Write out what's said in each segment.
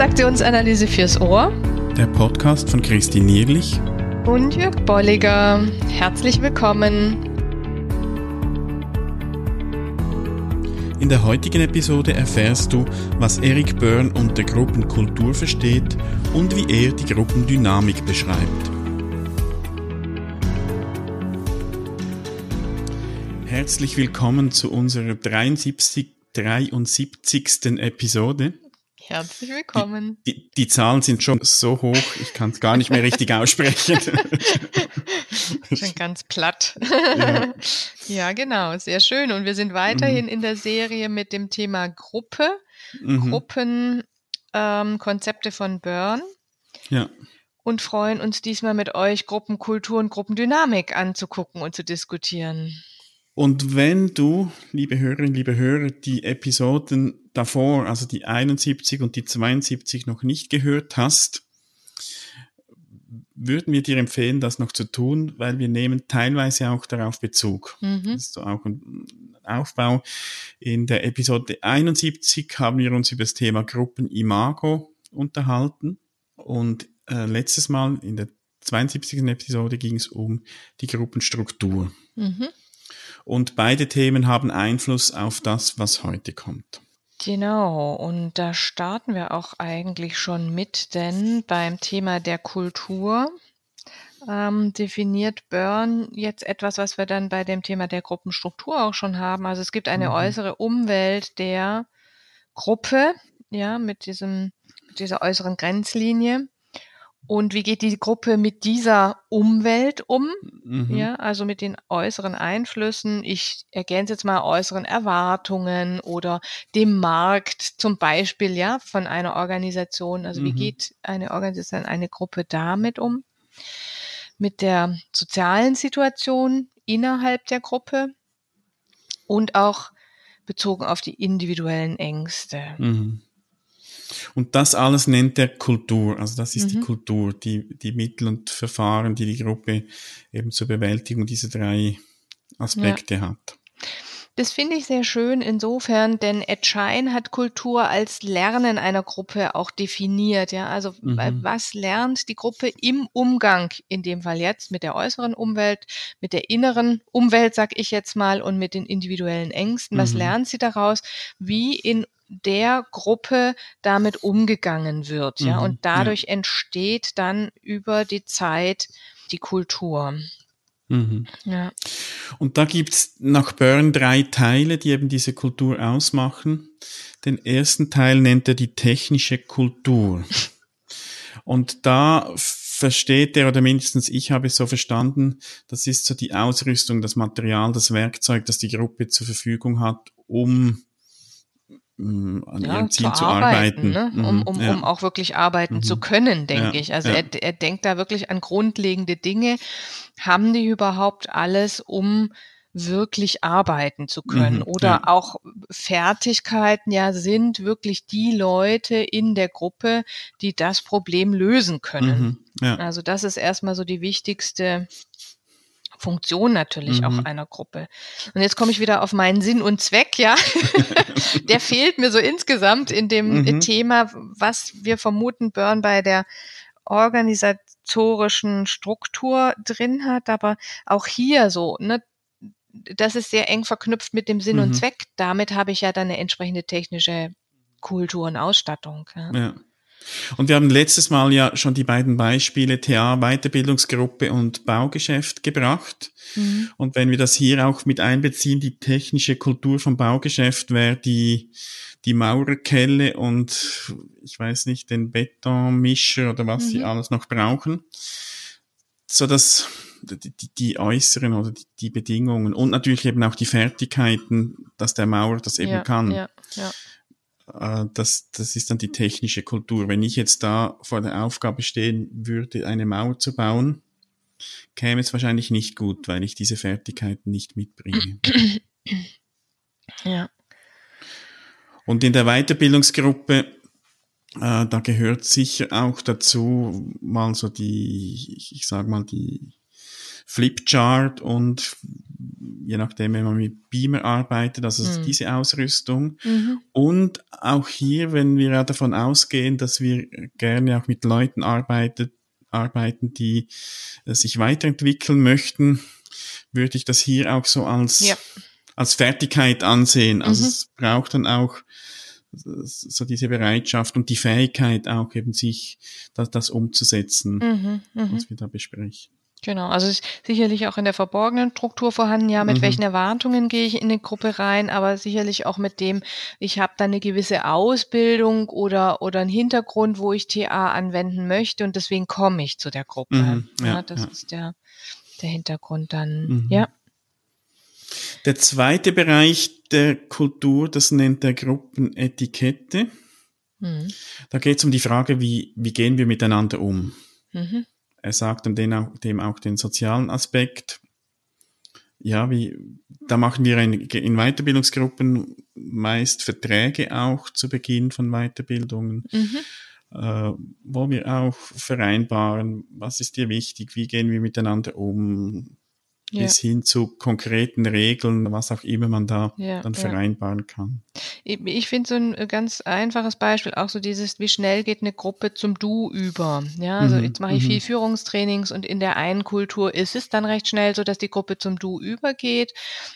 Transaktionsanalyse fürs Ohr. Der Podcast von Christine Nierlich und Jörg Bolliger. Herzlich willkommen. In der heutigen Episode erfährst du, was Eric Byrne unter Gruppenkultur versteht und wie er die Gruppendynamik beschreibt. Herzlich willkommen zu unserer 73, 73. Episode. Herzlich willkommen. Die, die, die, Zahlen sind schon so hoch, ich kann es gar nicht mehr richtig aussprechen. schon ganz platt. Ja. ja. genau, sehr schön. Und wir sind weiterhin mhm. in der Serie mit dem Thema Gruppe, mhm. Gruppenkonzepte ähm, von Byrne. Ja. Und freuen uns diesmal mit euch Gruppenkultur und Gruppendynamik anzugucken und zu diskutieren. Und wenn du, liebe Hörerinnen, liebe Hörer, die Episoden davor, also die 71 und die 72 noch nicht gehört hast, würden wir dir empfehlen, das noch zu tun, weil wir nehmen teilweise auch darauf Bezug. Mhm. Das ist so auch ein Aufbau. In der Episode 71 haben wir uns über das Thema Gruppenimago unterhalten und äh, letztes Mal in der 72. Episode ging es um die Gruppenstruktur. Mhm. Und beide Themen haben Einfluss auf das, was heute kommt. Genau, und da starten wir auch eigentlich schon mit, denn beim Thema der Kultur ähm, definiert Byrne jetzt etwas, was wir dann bei dem Thema der Gruppenstruktur auch schon haben. Also es gibt eine mhm. äußere Umwelt der Gruppe, ja, mit diesem, mit dieser äußeren Grenzlinie. Und wie geht die Gruppe mit dieser Umwelt um? Mhm. Ja, also mit den äußeren Einflüssen. Ich ergänze jetzt mal äußeren Erwartungen oder dem Markt zum Beispiel, ja, von einer Organisation. Also mhm. wie geht eine Organisation, eine Gruppe damit um? Mit der sozialen Situation innerhalb der Gruppe und auch bezogen auf die individuellen Ängste. Mhm. Und das alles nennt er Kultur. Also das ist mhm. die Kultur, die, die Mittel und Verfahren, die die Gruppe eben zur Bewältigung dieser drei Aspekte ja. hat. Das finde ich sehr schön insofern, denn Ed Schein hat Kultur als Lernen einer Gruppe auch definiert. Ja, also mhm. was lernt die Gruppe im Umgang, in dem Fall jetzt mit der äußeren Umwelt, mit der inneren Umwelt, sag ich jetzt mal, und mit den individuellen Ängsten. Was mhm. lernt sie daraus? Wie in der Gruppe damit umgegangen wird. Ja, mhm, und dadurch ja. entsteht dann über die Zeit die Kultur. Mhm. Ja. Und da gibt's nach Byrne drei Teile, die eben diese Kultur ausmachen. Den ersten Teil nennt er die technische Kultur. Und da versteht er, oder mindestens ich habe es so verstanden, das ist so die Ausrüstung, das Material, das Werkzeug, das die Gruppe zur Verfügung hat, um an ja, ihrem Ziel zu, zu arbeiten, arbeiten ne? um, mhm, um, ja. um auch wirklich arbeiten mhm. zu können, denke ja, ich. Also er, er denkt da wirklich an grundlegende Dinge. Haben die überhaupt alles, um wirklich arbeiten zu können mhm, oder ja. auch Fertigkeiten ja sind wirklich die Leute in der Gruppe, die das Problem lösen können. Mhm, ja. Also das ist erstmal so die wichtigste Funktion natürlich mhm. auch einer Gruppe. Und jetzt komme ich wieder auf meinen Sinn und Zweck, ja. der fehlt mir so insgesamt in dem mhm. Thema, was wir vermuten, Burn bei der organisatorischen Struktur drin hat, aber auch hier so, ne, das ist sehr eng verknüpft mit dem Sinn mhm. und Zweck. Damit habe ich ja dann eine entsprechende technische Kultur und Ausstattung. Ja. ja. Und wir haben letztes Mal ja schon die beiden Beispiele TA, Weiterbildungsgruppe und Baugeschäft gebracht. Mhm. Und wenn wir das hier auch mit einbeziehen, die technische Kultur vom Baugeschäft wäre die, die Maurerkelle und ich weiß nicht, den Betonmischer oder was mhm. sie alles noch brauchen. So dass die, die äußeren oder die, die, Bedingungen und natürlich eben auch die Fertigkeiten, dass der Maurer das eben ja, kann. Ja, ja. Äh, das, das ist dann die technische Kultur. Wenn ich jetzt da vor der Aufgabe stehen würde, eine Mauer zu bauen, käme es wahrscheinlich nicht gut, weil ich diese Fertigkeiten nicht mitbringe. Ja. Und in der Weiterbildungsgruppe, äh, da gehört sicher auch dazu mal so die, ich sag mal, die Flipchart und je nachdem, wenn man mit Beamer arbeitet, also mhm. diese Ausrüstung. Mhm. Und auch hier, wenn wir ja davon ausgehen, dass wir gerne auch mit Leuten arbeitet, arbeiten, die äh, sich weiterentwickeln möchten, würde ich das hier auch so als, ja. als Fertigkeit ansehen. Also mhm. es braucht dann auch so diese Bereitschaft und die Fähigkeit auch eben sich das, das umzusetzen, mhm, mh. was wir da besprechen. Genau, also ist sicherlich auch in der verborgenen Struktur vorhanden, ja, mit mhm. welchen Erwartungen gehe ich in eine Gruppe rein, aber sicherlich auch mit dem, ich habe da eine gewisse Ausbildung oder, oder einen Hintergrund, wo ich TA anwenden möchte und deswegen komme ich zu der Gruppe. Mhm, ja, ja, das ja. ist der, der Hintergrund dann, mhm. ja. Der zweite Bereich der Kultur, das nennt der Gruppenetikette. Mhm. Da geht es um die Frage, wie, wie gehen wir miteinander um. Er sagt dann dem auch, dem auch den sozialen Aspekt. Ja, wie, da machen wir in, in Weiterbildungsgruppen meist Verträge auch zu Beginn von Weiterbildungen. Mhm. Äh, wo wir auch vereinbaren, was ist dir wichtig, wie gehen wir miteinander um, ja. bis hin zu konkreten Regeln, was auch immer man da ja, dann vereinbaren kann. Ich, ich finde so ein äh, ganz einfaches Beispiel auch so dieses, wie schnell geht eine Gruppe zum Du über. Ja, also mhm, jetzt mache ich mhm. viel Führungstrainings und in der einen Kultur ist es dann recht schnell so, dass die Gruppe zum Du übergeht,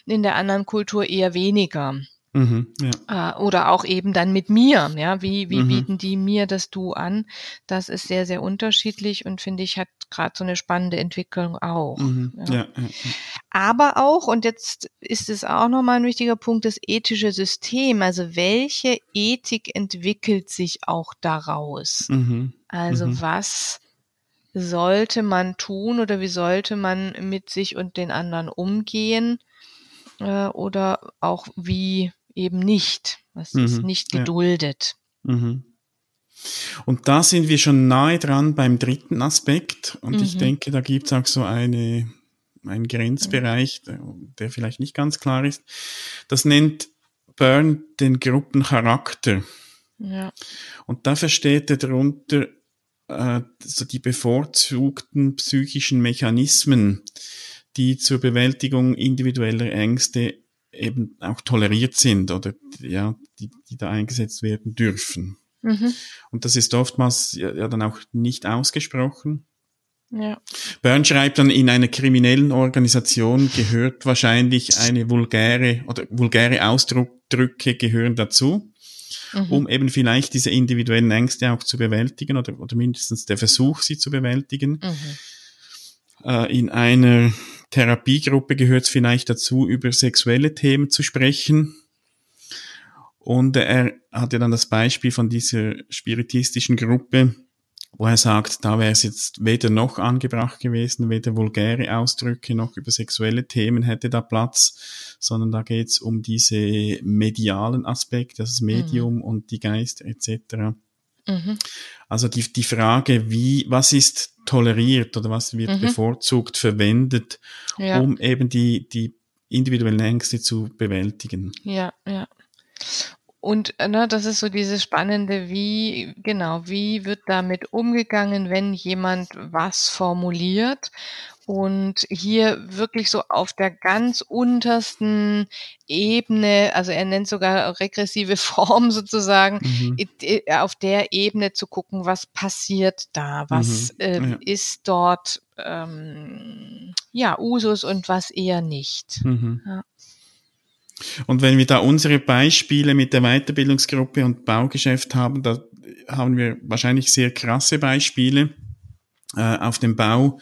in der anderen Kultur eher weniger. Mhm, ja. Äh, oder auch eben dann mit mir. Ja, wie, wie mhm. bieten die mir das Du an? Das ist sehr, sehr unterschiedlich und finde ich, hat gerade so eine spannende Entwicklung auch. Mhm, ja. Ja, Aber auch, und jetzt ist es auch nochmal ein wichtiger Punkt, das ethische System. Also welche Ethik entwickelt sich auch daraus? Mhm, also mhm. was sollte man tun oder wie sollte man mit sich und den anderen umgehen? Äh, oder auch wie eben nicht. Was mhm. ist nicht geduldet. Ja. Mhm. Und da sind wir schon nahe dran beim dritten Aspekt. Und ich mhm. denke, da gibt es auch so eine, einen Grenzbereich, der, vielleicht nicht ganz klar ist. Das nennt Byrne den Gruppencharakter. Ja. Und da versteht er darunter äh, so die bevorzugten psychischen Mechanismen, die zur Bewältigung individueller Ängste eben auch toleriert sind oder ja, die, die da eingesetzt werden dürfen. Mhm. Und das ist oftmals ja, ja dann auch nicht ausgesprochen. Ja. Byrne schreibt dann, in einer kriminellen Organisation gehört wahrscheinlich eine vulgäre oder vulgäre Ausdrücke gehören dazu, mhm. um eben vielleicht diese individuellen Ängste auch zu bewältigen oder, oder mindestens der Versuch, sie zu bewältigen. Mhm. Äh, in einer Therapiegruppe gehört es vielleicht dazu, über sexuelle Themen zu sprechen. Und er hat ja dann das Beispiel von dieser spiritistischen Gruppe, wo er sagt, da wäre es jetzt weder noch angebracht gewesen, weder vulgäre Ausdrücke noch über sexuelle Themen hätte da Platz, sondern da geht es um diese medialen Aspekte, das Medium mhm. und die Geister etc. Mhm. Also die, die Frage, wie, was ist toleriert oder was wird mhm. bevorzugt verwendet, ja. um eben die, die individuellen Ängste zu bewältigen. Ja, ja. Und ne, das ist so dieses Spannende, wie, genau, wie wird damit umgegangen, wenn jemand was formuliert und hier wirklich so auf der ganz untersten Ebene, also er nennt sogar regressive Form sozusagen, mhm. auf der Ebene zu gucken, was passiert da, was mhm. äh, ja. ist dort ähm, ja Usus und was eher nicht. Mhm. Ja. Und wenn wir da unsere Beispiele mit der Weiterbildungsgruppe und Baugeschäft haben, da haben wir wahrscheinlich sehr krasse Beispiele äh, auf dem Bau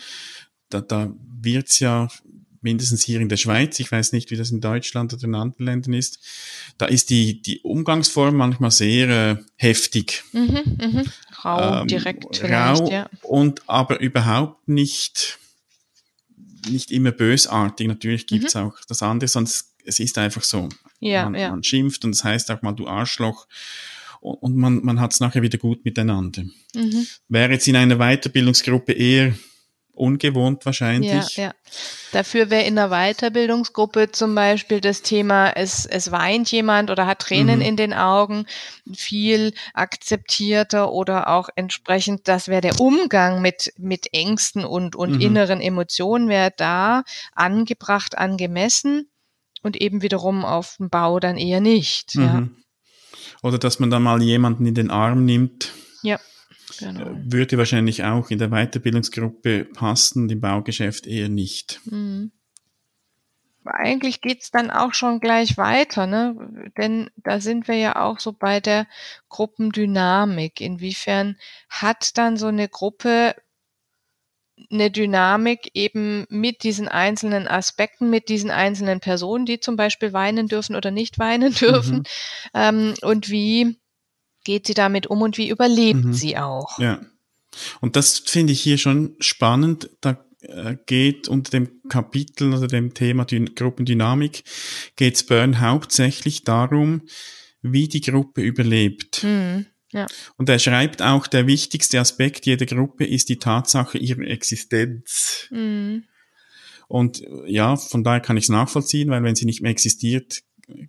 da, da wird's ja mindestens hier in der Schweiz, ich weiß nicht, wie das in Deutschland oder in anderen Ländern ist, da ist die, die Umgangsform manchmal sehr äh, heftig. Mhm, mhm. Rau, ähm, direkt rau ja. Und aber überhaupt nicht, nicht immer bösartig. Natürlich gibt's mhm. auch das andere, sonst es ist einfach so. Ja, man, ja. man schimpft und es das heißt auch mal, du Arschloch und man, man hat es nachher wieder gut miteinander. Mhm. Wäre jetzt in einer Weiterbildungsgruppe eher ungewohnt wahrscheinlich. Ja, ja. Dafür wäre in der Weiterbildungsgruppe zum Beispiel das Thema, es, es weint jemand oder hat Tränen mhm. in den Augen, viel akzeptierter oder auch entsprechend, das wäre der Umgang mit, mit Ängsten und, und mhm. inneren Emotionen wäre da angebracht, angemessen und eben wiederum auf dem Bau dann eher nicht. Mhm. Ja. Oder dass man dann mal jemanden in den Arm nimmt. Ja. Genau. Würde wahrscheinlich auch in der Weiterbildungsgruppe passen, im Baugeschäft eher nicht. Mhm. Eigentlich geht's dann auch schon gleich weiter, ne? Denn da sind wir ja auch so bei der Gruppendynamik. Inwiefern hat dann so eine Gruppe eine Dynamik eben mit diesen einzelnen Aspekten, mit diesen einzelnen Personen, die zum Beispiel weinen dürfen oder nicht weinen dürfen. Mhm. Ähm, und wie geht sie damit um und wie überlebt mhm. sie auch? Ja. Und das finde ich hier schon spannend. Da äh, geht unter dem Kapitel oder dem Thema Dyn Gruppendynamik geht es Byrne hauptsächlich darum, wie die Gruppe überlebt. Mhm. Ja. Und er schreibt auch, der wichtigste Aspekt jeder Gruppe ist die Tatsache ihrer Existenz. Mhm. Und ja, von daher kann ich es nachvollziehen, weil wenn sie nicht mehr existiert,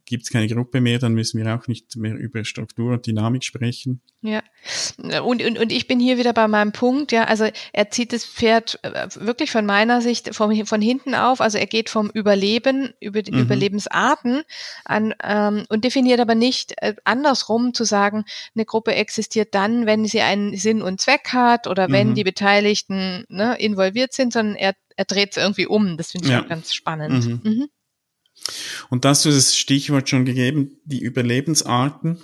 gibt es keine Gruppe mehr, dann müssen wir auch nicht mehr über Struktur und Dynamik sprechen. Ja, und, und, und ich bin hier wieder bei meinem Punkt, ja, also er zieht das Pferd äh, wirklich von meiner Sicht vom, von hinten auf, also er geht vom Überleben, über die mhm. Überlebensarten an ähm, und definiert aber nicht äh, andersrum zu sagen, eine Gruppe existiert dann, wenn sie einen Sinn und Zweck hat oder wenn mhm. die Beteiligten ne, involviert sind, sondern er, er dreht es irgendwie um. Das finde ich ja. auch ganz spannend. Mhm. Und das ist das Stichwort schon gegeben, die Überlebensarten.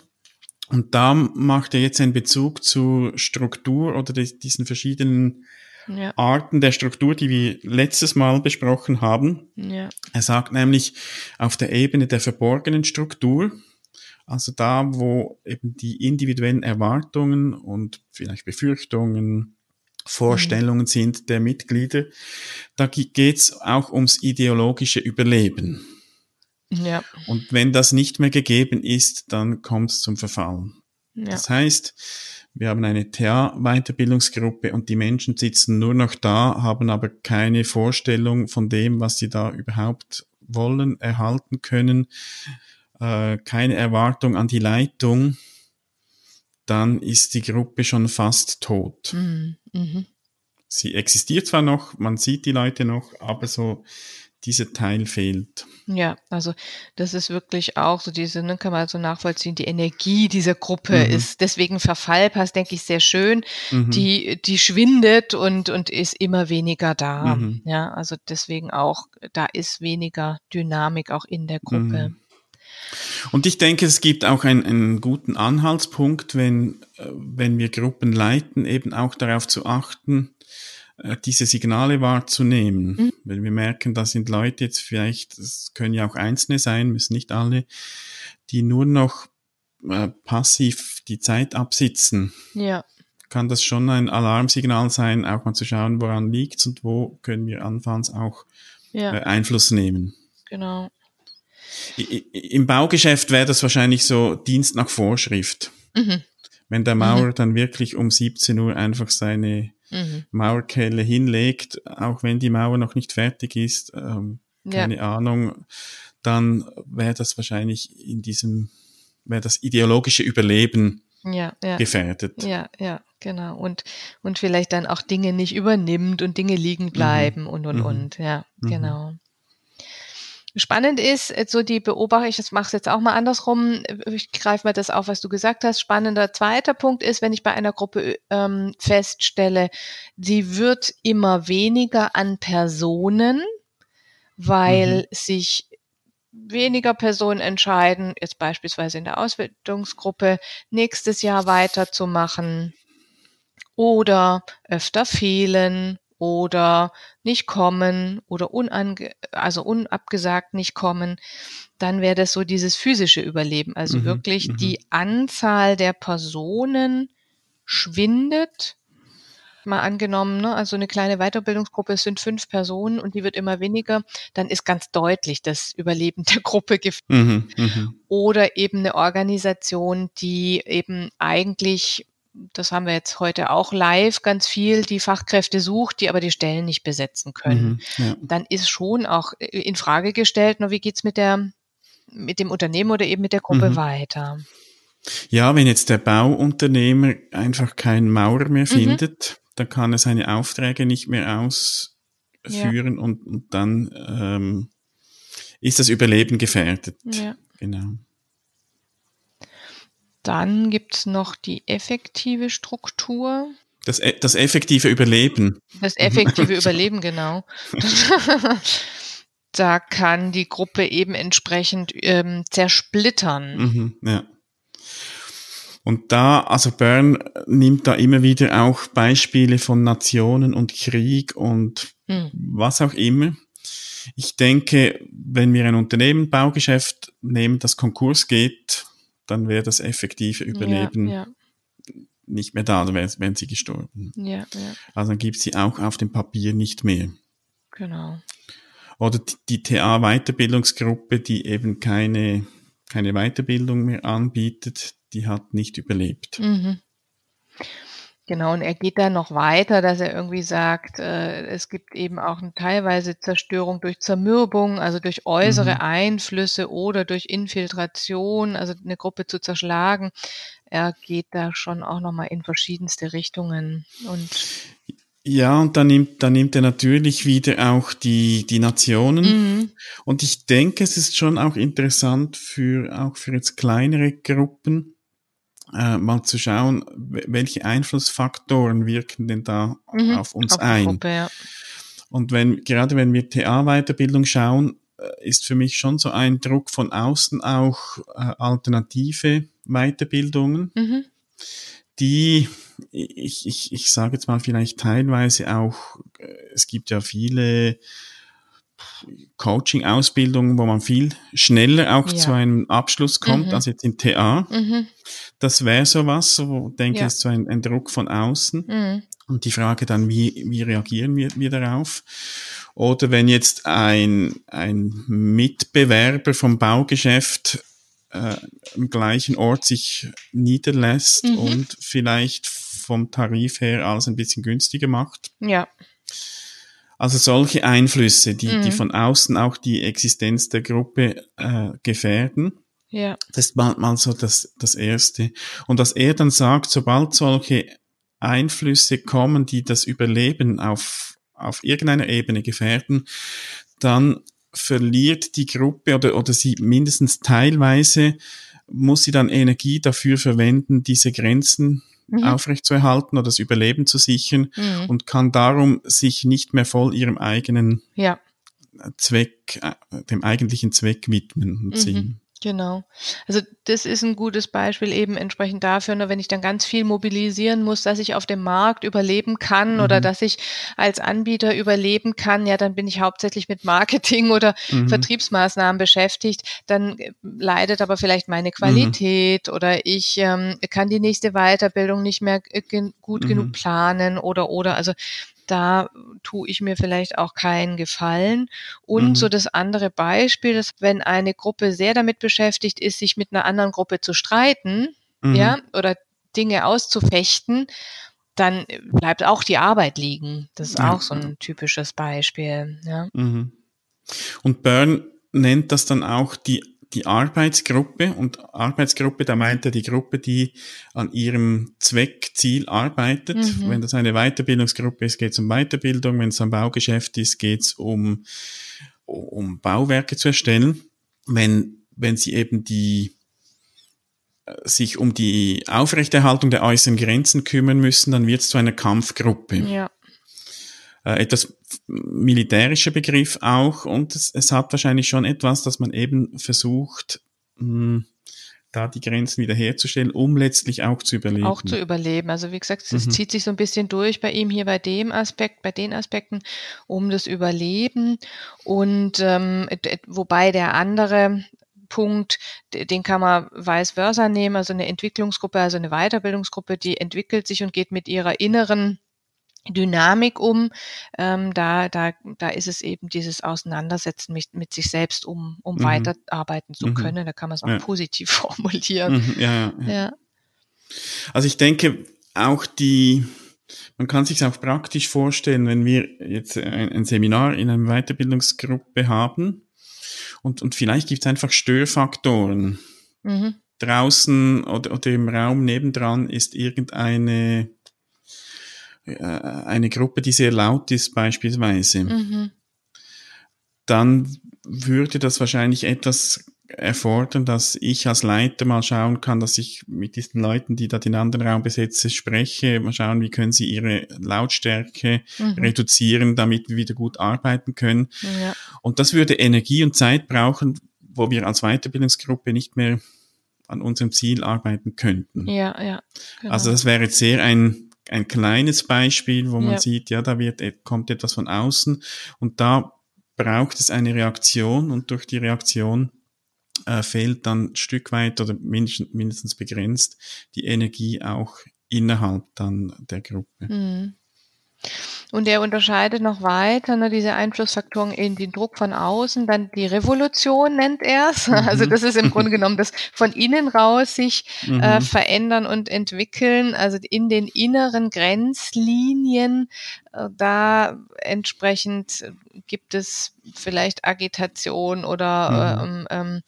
Und da macht er jetzt einen Bezug zu Struktur oder diesen verschiedenen ja. Arten der Struktur, die wir letztes Mal besprochen haben. Ja. Er sagt nämlich auf der Ebene der verborgenen Struktur, also da, wo eben die individuellen Erwartungen und vielleicht Befürchtungen, Vorstellungen mhm. sind der Mitglieder, da geht's auch ums ideologische Überleben. Ja. Und wenn das nicht mehr gegeben ist, dann kommt es zum Verfallen. Ja. Das heißt, wir haben eine TA-Weiterbildungsgruppe und die Menschen sitzen nur noch da, haben aber keine Vorstellung von dem, was sie da überhaupt wollen, erhalten können, äh, keine Erwartung an die Leitung, dann ist die Gruppe schon fast tot. Mhm. Mhm. Sie existiert zwar noch, man sieht die Leute noch, aber so dieser Teil fehlt. Ja, also das ist wirklich auch so diese, ne, kann man so nachvollziehen, die Energie dieser Gruppe mhm. ist deswegen Verfall passt, denke ich, sehr schön. Mhm. Die, die schwindet und, und ist immer weniger da. Mhm. Ja, also deswegen auch, da ist weniger Dynamik auch in der Gruppe. Mhm. Und ich denke, es gibt auch einen, einen guten Anhaltspunkt, wenn, äh, wenn wir Gruppen leiten, eben auch darauf zu achten, diese Signale wahrzunehmen. Mhm. Wenn wir merken, da sind Leute jetzt vielleicht, das können ja auch Einzelne sein, müssen nicht alle, die nur noch äh, passiv die Zeit absitzen. Ja. Kann das schon ein Alarmsignal sein, auch mal zu schauen, woran liegt's und wo können wir anfangs auch ja. äh, Einfluss nehmen. Genau. I Im Baugeschäft wäre das wahrscheinlich so Dienst nach Vorschrift. Mhm. Wenn der Mauer mhm. dann wirklich um 17 Uhr einfach seine mhm. Mauerkelle hinlegt, auch wenn die Mauer noch nicht fertig ist, ähm, keine ja. Ahnung, dann wäre das wahrscheinlich in diesem, wäre das ideologische Überleben ja, ja. gefährdet. Ja, ja, genau. Und, und vielleicht dann auch Dinge nicht übernimmt und Dinge liegen mhm. bleiben mhm. und, und, mhm. und. Ja, mhm. genau. Spannend ist, äh, so die Beobachtung, ich mache es jetzt auch mal andersrum, ich greife mal das auf, was du gesagt hast. Spannender zweiter Punkt ist, wenn ich bei einer Gruppe ähm, feststelle, sie wird immer weniger an Personen, weil mhm. sich weniger Personen entscheiden, jetzt beispielsweise in der Ausbildungsgruppe nächstes Jahr weiterzumachen oder öfter fehlen oder nicht kommen oder unange also unabgesagt nicht kommen, dann wäre das so dieses physische Überleben. Also mhm, wirklich mhm. die Anzahl der Personen schwindet. Mal angenommen, ne, also eine kleine Weiterbildungsgruppe, es sind fünf Personen und die wird immer weniger, dann ist ganz deutlich das Überleben der Gruppe gefährdet. Mhm, mhm, Oder eben eine Organisation, die eben eigentlich das haben wir jetzt heute auch live ganz viel, die Fachkräfte sucht, die aber die Stellen nicht besetzen können. Mhm, ja. Dann ist schon auch in Frage gestellt, nur wie geht's mit der, mit dem Unternehmen oder eben mit der Gruppe mhm. weiter? Ja, wenn jetzt der Bauunternehmer einfach keinen Maurer mehr mhm. findet, dann kann er seine Aufträge nicht mehr ausführen ja. und, und, dann ähm, ist das Überleben gefährdet. Ja. Genau. Dann gibt's noch die effektive Struktur. Das, e, das effektive Überleben. Das effektive Überleben, genau. da kann die Gruppe eben entsprechend ähm, zersplittern. Mhm, ja. Und da, also Bern nimmt da immer wieder auch Beispiele von Nationen und Krieg und mhm. was auch immer. Ich denke, wenn wir ein Unternehmen, Baugeschäft nehmen, das Konkurs geht, dann wäre das effektive Überleben ja, ja. nicht mehr da, dann wären sie gestorben. Ja. Also dann gibt sie auch auf dem Papier nicht mehr. Genau. Oder die TA-Weiterbildungsgruppe, die eben keine, keine Weiterbildung mehr anbietet, die hat nicht überlebt. Mhm. Genau, und er geht dann noch weiter, dass er irgendwie sagt, äh, es gibt eben auch eine teilweise Zerstörung durch Zermürbung, also durch äußere mhm. Einflüsse oder durch Infiltration, also eine Gruppe zu zerschlagen. Er geht da schon auch nochmal in verschiedenste Richtungen und ja, und dann nimmt, dann nimmt er natürlich wieder auch die, die Nationen. Mhm. Und ich denke, es ist schon auch interessant für, auch für jetzt kleinere Gruppen, äh, mal zu schauen, welche Einflussfaktoren wirken denn da mhm, auf uns auf ein. Gruppe, ja. Und wenn, gerade wenn wir TA-Weiterbildung schauen, äh, ist für mich schon so ein Druck von außen auch äh, alternative Weiterbildungen, mhm. die ich, ich, ich sage jetzt mal vielleicht teilweise auch, äh, es gibt ja viele Coaching-Ausbildungen, wo man viel schneller auch ja. zu einem Abschluss kommt, mhm. als jetzt in TA. Mhm. Das wäre sowas, wo denke ja. ich, ist so ein, ein, Druck von außen. Mhm. Und die Frage dann, wie, wie reagieren wir, wir darauf? Oder wenn jetzt ein, ein Mitbewerber vom Baugeschäft äh, im gleichen Ort sich niederlässt mhm. und vielleicht vom Tarif her alles ein bisschen günstiger macht. Ja. Also solche Einflüsse, die, mhm. die von außen auch die Existenz der Gruppe äh, gefährden. Ja. Das ist mal, mal so das, das Erste. Und dass er dann sagt, sobald solche Einflüsse kommen, die das Überleben auf, auf irgendeiner Ebene gefährden, dann verliert die Gruppe oder, oder sie mindestens teilweise muss sie dann Energie dafür verwenden, diese Grenzen mhm. aufrechtzuerhalten oder das Überleben zu sichern mhm. und kann darum sich nicht mehr voll ihrem eigenen ja. Zweck, äh, dem eigentlichen Zweck widmen und mhm. sehen. Genau. Also das ist ein gutes Beispiel eben entsprechend dafür, nur wenn ich dann ganz viel mobilisieren muss, dass ich auf dem Markt überleben kann mhm. oder dass ich als Anbieter überleben kann, ja, dann bin ich hauptsächlich mit Marketing oder mhm. Vertriebsmaßnahmen beschäftigt. Dann äh, leidet aber vielleicht meine Qualität mhm. oder ich ähm, kann die nächste Weiterbildung nicht mehr äh, gut genug mhm. planen oder oder. Also da tue ich mir vielleicht auch keinen Gefallen. Und mhm. so das andere Beispiel, dass wenn eine Gruppe sehr damit beschäftigt ist, sich mit einer anderen Gruppe zu streiten, mhm. ja, oder Dinge auszufechten, dann bleibt auch die Arbeit liegen. Das ist auch so ein typisches Beispiel. Ja. Mhm. Und Byrne nennt das dann auch die die Arbeitsgruppe und Arbeitsgruppe, da meint er die Gruppe, die an ihrem Zweckziel arbeitet. Mhm. Wenn das eine Weiterbildungsgruppe ist, geht es um Weiterbildung. Wenn es ein Baugeschäft ist, geht es um, um Bauwerke zu erstellen. Wenn, wenn sie eben die äh, sich um die Aufrechterhaltung der äußeren Grenzen kümmern müssen, dann wird es zu einer Kampfgruppe. Ja. Äh, etwas militärischer Begriff auch und es, es, hat wahrscheinlich schon etwas, dass man eben versucht, mh, hm, da die Grenzen wiederherzustellen, um letztlich auch zu überleben. Auch zu überleben. Also wie gesagt, es mhm. zieht sich so ein bisschen durch bei ihm hier bei dem Aspekt, bei den Aspekten um das Überleben und ähm, wobei der andere Punkt, den kann man vice versa nehmen, also eine Entwicklungsgruppe, also eine Weiterbildungsgruppe, die entwickelt sich und geht mit ihrer inneren Dynamik um. Ähm, da, da, da ist es eben dieses Auseinandersetzen mit, mit sich selbst, um, um mhm. weiterarbeiten zu mhm. können. Da kann man es auch ja. positiv formulieren. Mhm. Ja, ja, ja. Also ich denke, auch die, man kann sich auch praktisch vorstellen, wenn wir jetzt ein, ein Seminar in einer Weiterbildungsgruppe haben und, und vielleicht gibt es einfach Störfaktoren. Mhm. Draußen oder, oder im Raum nebendran ist irgendeine eine Gruppe, die sehr laut ist beispielsweise. Mhm. Dann würde das wahrscheinlich etwas erfordern, dass ich als Leiter mal schauen kann, dass ich mit diesen Leuten, die da den anderen Raum besetzen, spreche, mal schauen, wie können sie ihre Lautstärke mhm. reduzieren, damit wir wieder gut arbeiten können. Ja. Und das würde Energie und Zeit brauchen, wo wir als Weiterbildungsgruppe nicht mehr an unserem Ziel arbeiten könnten. Ja, ja. Genau. Also das wäre jetzt sehr ein, ein kleines Beispiel, wo man ja. sieht, ja, da wird, kommt etwas von außen und da braucht es eine Reaktion und durch die Reaktion äh, fehlt dann ein Stück weit oder mindestens, mindestens begrenzt die Energie auch innerhalb dann der Gruppe. Mhm. Und er unterscheidet noch weiter, ne, diese Einflussfaktoren in den Druck von außen, dann die Revolution nennt er es. Mhm. Also das ist im Grunde genommen das von innen raus sich äh, mhm. äh, verändern und entwickeln, also in den inneren Grenzlinien, äh, da entsprechend gibt es vielleicht Agitation oder mhm. ähm, ähm,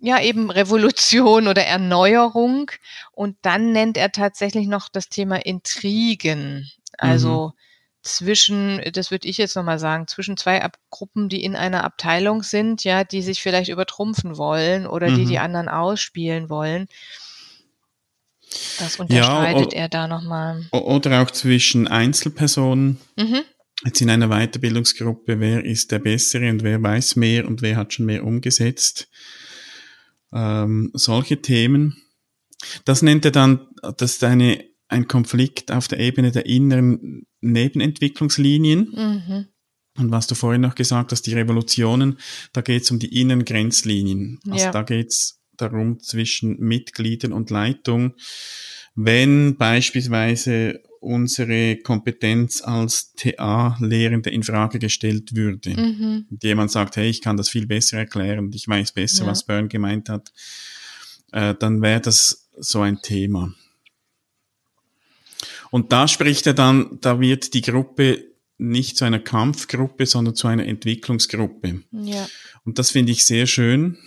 ja eben Revolution oder Erneuerung. Und dann nennt er tatsächlich noch das Thema Intrigen. Also mhm. Zwischen, das würde ich jetzt nochmal sagen, zwischen zwei Ab Gruppen, die in einer Abteilung sind, ja, die sich vielleicht übertrumpfen wollen oder mhm. die die mhm. anderen ausspielen wollen. Das unterscheidet ja, er da nochmal. Oder auch zwischen Einzelpersonen. Mhm. Jetzt in einer Weiterbildungsgruppe, wer ist der Bessere und wer weiß mehr und wer hat schon mehr umgesetzt. Ähm, solche Themen. Das nennt er dann, das ist eine ein Konflikt auf der Ebene der inneren Nebenentwicklungslinien. Mhm. Und was du vorhin noch gesagt hast, die Revolutionen, da geht es um die inneren Grenzlinien. Also ja. da geht es darum zwischen Mitgliedern und Leitung. Wenn beispielsweise unsere Kompetenz als TA-Lehrende in Frage gestellt würde. Mhm. Jemand sagt, hey, ich kann das viel besser erklären ich weiß besser, ja. was Byrne gemeint hat, äh, dann wäre das so ein Thema. Und da spricht er dann, da wird die Gruppe nicht zu einer Kampfgruppe, sondern zu einer Entwicklungsgruppe. Ja. Und das finde ich sehr schön,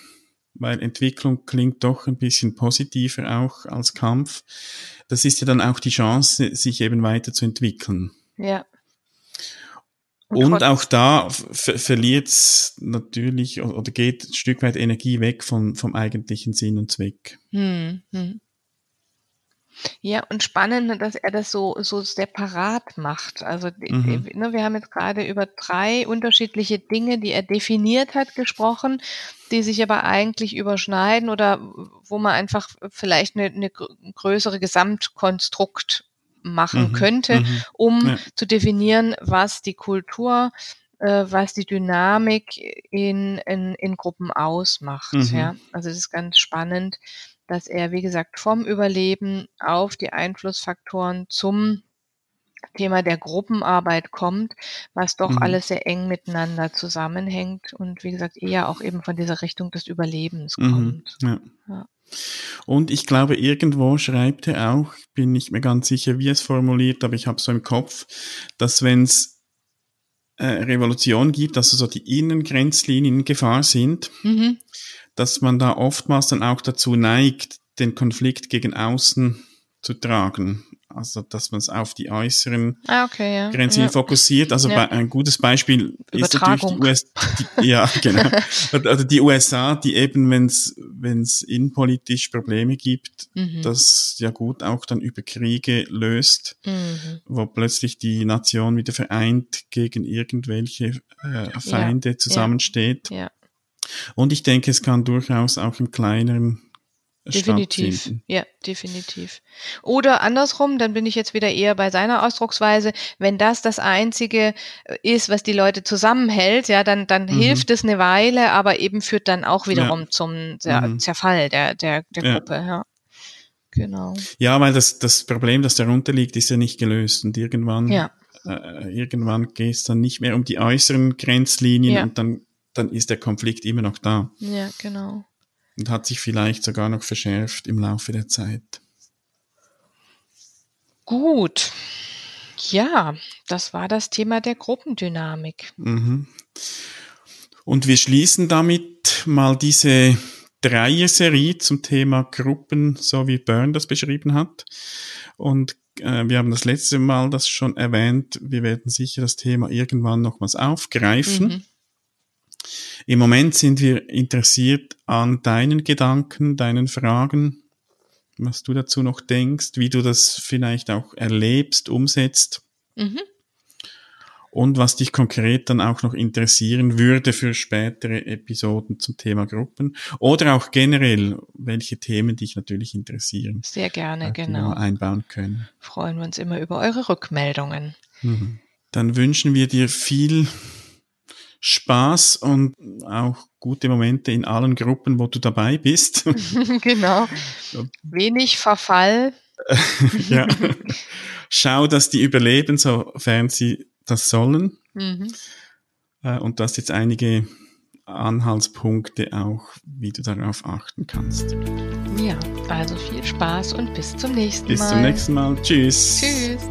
weil Entwicklung klingt doch ein bisschen positiver auch als Kampf. Das ist ja dann auch die Chance, sich eben weiterzuentwickeln. Ja. Und, Und auch da verliert es natürlich oder geht ein Stück weit Energie weg von, vom eigentlichen Sinn und Zweck. Hm, hm. Ja, und spannend, dass er das so, so separat macht. Also mhm. ne, wir haben jetzt gerade über drei unterschiedliche Dinge, die er definiert hat, gesprochen, die sich aber eigentlich überschneiden oder wo man einfach vielleicht eine, eine größere Gesamtkonstrukt machen mhm. könnte, mhm. um ja. zu definieren, was die Kultur äh, was die Dynamik in, in, in Gruppen ausmacht. Mhm. Ja? Also das ist ganz spannend dass er, wie gesagt, vom Überleben auf die Einflussfaktoren zum Thema der Gruppenarbeit kommt, was doch mhm. alles sehr eng miteinander zusammenhängt und wie gesagt eher auch eben von dieser Richtung des Überlebens mhm. kommt. Ja. Ja. Und ich glaube, irgendwo schreibt er auch, bin nicht mehr ganz sicher, wie es formuliert, aber ich habe so im Kopf, dass wenn es äh, Revolution gibt, also so die Innengrenzlinien in Gefahr sind, mhm dass man da oftmals dann auch dazu neigt, den Konflikt gegen außen zu tragen. Also, dass man es auf die äußeren ah, okay, ja. Grenzen ja. fokussiert. Also, ja. ein gutes Beispiel ist natürlich die USA. Die, ja, genau. also die USA, die eben, wenn es wenn es innenpolitisch Probleme gibt, mhm. das ja gut auch dann über Kriege löst, mhm. wo plötzlich die Nation wieder vereint gegen irgendwelche äh, Feinde zusammensteht. Ja. Und ich denke, es kann durchaus auch im kleineren Definitiv, ja, definitiv. Oder andersrum, dann bin ich jetzt wieder eher bei seiner Ausdrucksweise, wenn das das einzige äh, ist, was die Leute zusammenhält, ja, dann, dann mhm. hilft es eine Weile, aber eben führt dann auch wiederum ja. zum mhm. Zerfall der, der, der ja. Gruppe, ja. Genau. Ja, weil das, das Problem, das darunter liegt, ist ja nicht gelöst und irgendwann, ja. äh, irgendwann geht es dann nicht mehr um die äußeren Grenzlinien und dann dann ist der Konflikt immer noch da. Ja, genau. Und hat sich vielleicht sogar noch verschärft im Laufe der Zeit. Gut. Ja, das war das Thema der Gruppendynamik. Mhm. Und wir schließen damit mal diese Dreier-Serie zum Thema Gruppen, so wie Byrne das beschrieben hat. Und äh, wir haben das letzte Mal das schon erwähnt. Wir werden sicher das Thema irgendwann nochmals aufgreifen. Mhm. Im Moment sind wir interessiert an deinen Gedanken, deinen Fragen, was du dazu noch denkst, wie du das vielleicht auch erlebst, umsetzt. Mhm und was dich konkret dann auch noch interessieren würde für spätere Episoden zum Thema Gruppen oder auch generell, welche Themen dich natürlich interessieren. Sehr gerne, genau. einbauen können. Freuen wir uns immer über eure Rückmeldungen. Mhm. Dann wünschen wir dir viel Spaß und auch gute Momente in allen Gruppen, wo du dabei bist. genau. Wenig Verfall. ja. Schau, dass die überleben, sofern sie das sollen. Mhm. Äh, und du hast jetzt einige Anhaltspunkte auch, wie du darauf achten kannst. Ja, also viel Spaß und bis zum nächsten bis Mal. Bis zum nächsten Mal. Tschüss. Tschüss.